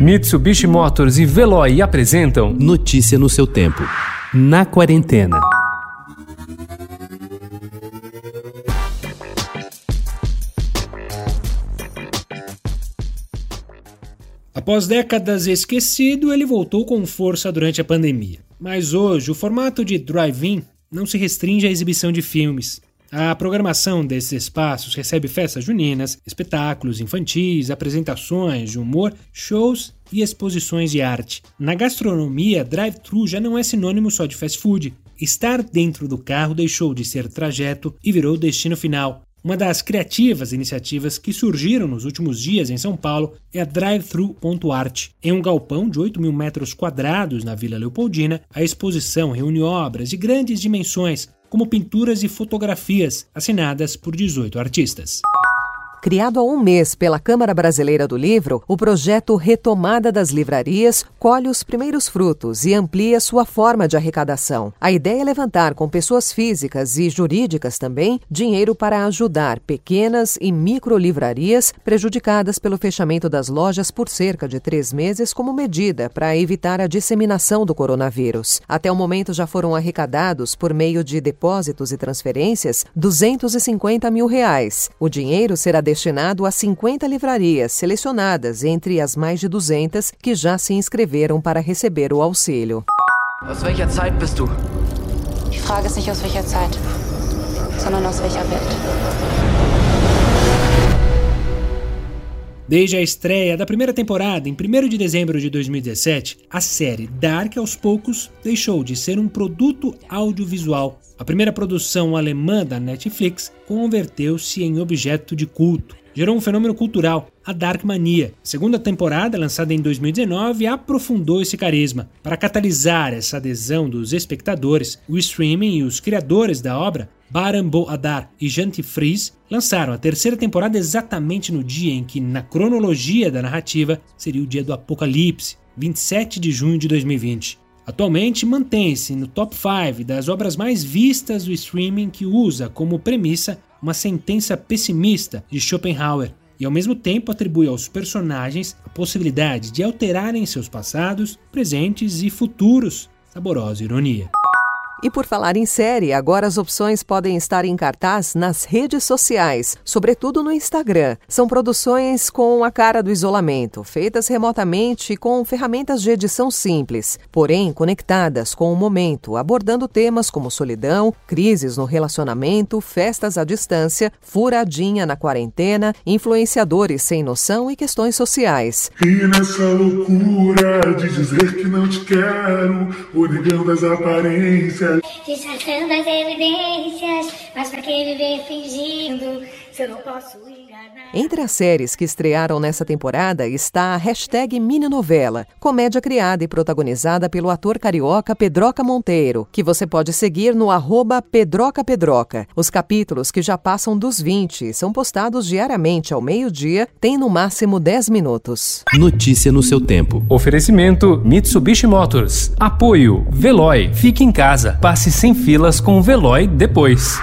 Mitsubishi Motors e Veloy apresentam Notícia no seu tempo. Na quarentena. Após décadas esquecido, ele voltou com força durante a pandemia. Mas hoje, o formato de drive-in não se restringe à exibição de filmes. A programação desses espaços recebe festas juninas, espetáculos infantis, apresentações de humor, shows e exposições de arte. Na gastronomia, drive-thru já não é sinônimo só de fast food. Estar dentro do carro deixou de ser trajeto e virou destino final. Uma das criativas iniciativas que surgiram nos últimos dias em São Paulo é a Drive-Thru.art. Em um galpão de 8 mil metros quadrados na Vila Leopoldina, a exposição reúne obras de grandes dimensões, como pinturas e fotografias, assinadas por 18 artistas. Criado há um mês pela Câmara Brasileira do Livro, o projeto Retomada das Livrarias colhe os primeiros frutos e amplia sua forma de arrecadação. A ideia é levantar com pessoas físicas e jurídicas também dinheiro para ajudar pequenas e micro livrarias prejudicadas pelo fechamento das lojas por cerca de três meses como medida para evitar a disseminação do coronavírus. Até o momento já foram arrecadados, por meio de depósitos e transferências, 250 mil reais. O dinheiro será destinado a 50 livrarias selecionadas entre as mais de 200 que já se inscreveram para receber o auxílio. Aus welcher Zeit bist du? Die Frage ist nicht aus welcher Zeit, sondern aus welcher Welt. Desde a estreia da primeira temporada, em 1 de dezembro de 2017, a série Dark aos poucos deixou de ser um produto audiovisual. A primeira produção alemã da Netflix converteu-se em objeto de culto. Gerou um fenômeno cultural, a Dark Mania. A segunda temporada, lançada em 2019, aprofundou esse carisma. Para catalisar essa adesão dos espectadores, o streaming e os criadores da obra Baran Adar e Janti Fries lançaram a terceira temporada exatamente no dia em que, na cronologia da narrativa, seria o dia do apocalipse, 27 de junho de 2020. Atualmente mantém-se no top 5 das obras mais vistas do streaming que usa como premissa uma sentença pessimista de Schopenhauer e ao mesmo tempo atribui aos personagens a possibilidade de alterarem seus passados, presentes e futuros. Saborosa ironia. E por falar em série, agora as opções podem estar em cartaz nas redes sociais, sobretudo no Instagram. São produções com a cara do isolamento, feitas remotamente com ferramentas de edição simples, porém conectadas com o momento, abordando temas como solidão, crises no relacionamento, festas à distância, furadinha na quarentena, influenciadores sem noção e questões sociais. E nessa loucura de dizer que não te quero, o das aparências Disfarçando as evidências, mas pra que viver fingindo se eu não posso enganar? Entre as séries que estrearam nessa temporada está a hashtag Mininovela, comédia criada e protagonizada pelo ator carioca Pedroca Monteiro, que você pode seguir no arroba Pedroca Pedroca. Os capítulos, que já passam dos 20 são postados diariamente ao meio-dia, têm no máximo 10 minutos. Notícia no seu tempo. Oferecimento Mitsubishi Motors. Apoio Veloy. Fique em casa. Passe sem filas com o Veloy depois.